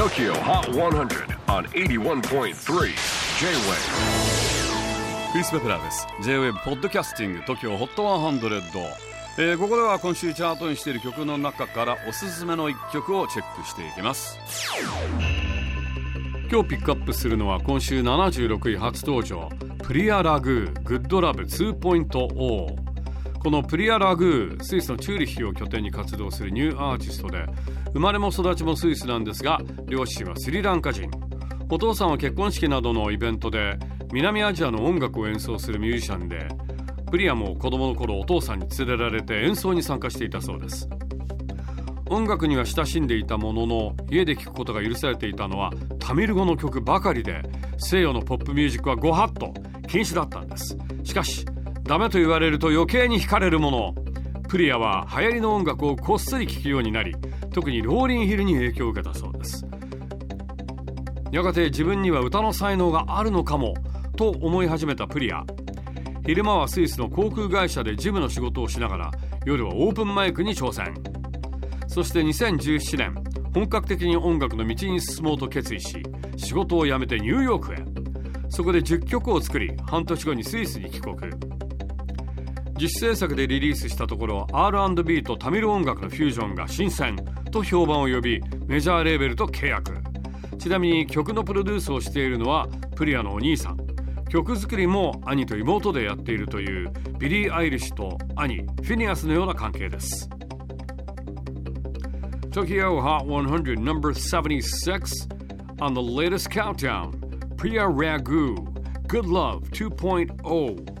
TOKYO HOT 100 on 81.3 J-WAVE クリス・ベプラーです。J-WAVE ポッドキャスティング TOKYO HOT 100、えー、ここでは今週チャートにしている曲の中からおすすめの一曲をチェックしていきます。今日ピックアップするのは今週76位初登場プリア・ラグーグッドラブ2.0このプリア・ラグースイスのチューリッヒを拠点に活動するニューアーティストで生まれも育ちもスイスなんですが両親はスリランカ人。お父さんは結婚式などのイベントで南アジアの音楽を演奏するミュージシャンでプリアも子供の頃お父さんに連れられて演奏に参加していたそうです。音楽には親しんでいたものの家で聴くことが許されていたのはタミル語の曲ばかりで西洋のポップミュージックはご法度禁止だったんです。しかしダメと言われると余計に惹かれるもの。プリアは流行りの音楽をこっそり聴くようになり特にローリンヒルに影響を受けたそうです。やがて自分には歌の才能があるのかもと思い始めたプリア。昼間はスイスの航空会社で事務の仕事をしながら夜はオープンマイクに挑戦。そして2017年本格的に音楽の道に進もうと決意し仕事を辞めてニューヨークへ。そこで10曲を作り半年後にスイスに帰国。自主制作でリリースしたところ R&B とタミル音楽のフュージョンが新鮮と評判を呼びメジャーレーベルと契約。ちなみに曲のプロデュースをしているのはプリアのお兄さん。曲作りも兄と妹でやっているというビリー・アイリッシュと兄フィニアスのような関係です。Tokyo Hot 100 number 76 on the latest countdown. Priya Ragu Good Love 2.0